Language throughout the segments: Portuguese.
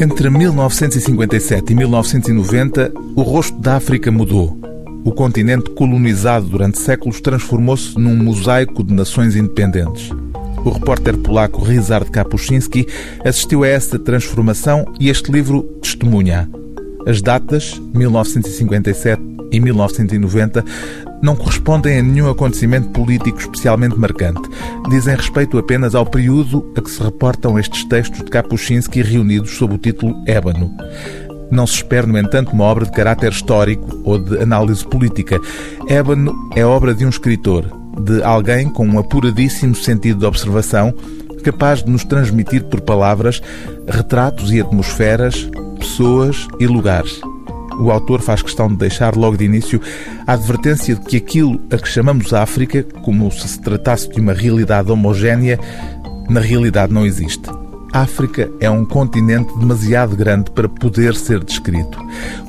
Entre 1957 e 1990, o rosto da África mudou. O continente colonizado durante séculos transformou-se num mosaico de nações independentes. O repórter polaco Ryszard Kapuscinski assistiu a essa transformação e este livro testemunha. As datas, 1957 e 1990, não correspondem a nenhum acontecimento político especialmente marcante. Dizem respeito apenas ao período a que se reportam estes textos de Kapuscinski reunidos sob o título Ébano. Não se espera, no entanto, uma obra de caráter histórico ou de análise política. Ébano é obra de um escritor, de alguém com um apuradíssimo sentido de observação, capaz de nos transmitir por palavras retratos e atmosferas, pessoas e lugares o autor faz questão de deixar logo de início a advertência de que aquilo a que chamamos África, como se se tratasse de uma realidade homogénea, na realidade não existe. África é um continente demasiado grande para poder ser descrito.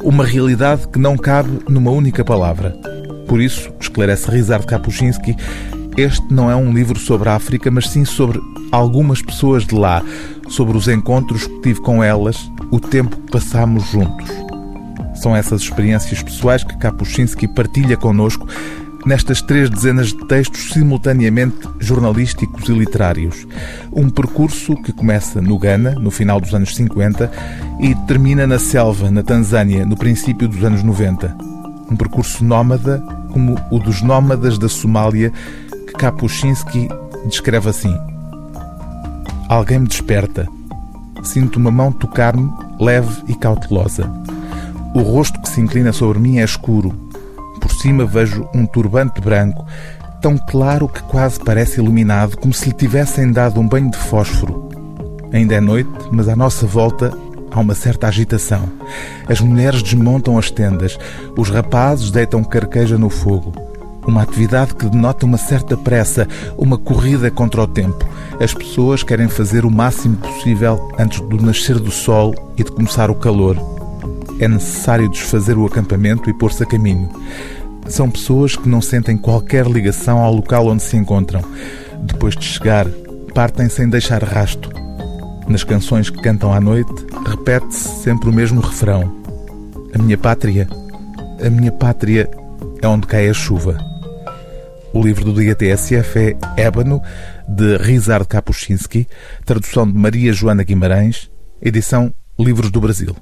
Uma realidade que não cabe numa única palavra. Por isso, esclarece Rizard Kapuscinski, este não é um livro sobre a África, mas sim sobre algumas pessoas de lá, sobre os encontros que tive com elas, o tempo que passamos juntos. São essas experiências pessoais que Kapuscinski partilha connosco nestas três dezenas de textos simultaneamente jornalísticos e literários. Um percurso que começa no Ghana, no final dos anos 50, e termina na selva, na Tanzânia, no princípio dos anos 90. Um percurso nómada, como o dos nómadas da Somália, que Kapuscinski descreve assim: Alguém me desperta. Sinto uma mão tocar-me, leve e cautelosa. O rosto que se inclina sobre mim é escuro. Por cima vejo um turbante branco, tão claro que quase parece iluminado, como se lhe tivessem dado um banho de fósforo. Ainda é noite, mas à nossa volta há uma certa agitação. As mulheres desmontam as tendas, os rapazes deitam carqueja no fogo. Uma atividade que denota uma certa pressa, uma corrida contra o tempo. As pessoas querem fazer o máximo possível antes do nascer do sol e de começar o calor é necessário desfazer o acampamento e pôr-se a caminho. São pessoas que não sentem qualquer ligação ao local onde se encontram. Depois de chegar, partem sem deixar rasto. Nas canções que cantam à noite, repete-se sempre o mesmo refrão: A minha pátria, a minha pátria é onde cai a chuva. O livro do dia TSF é Ébano, de Rizard Kapuscinski, tradução de Maria Joana Guimarães, edição Livros do Brasil.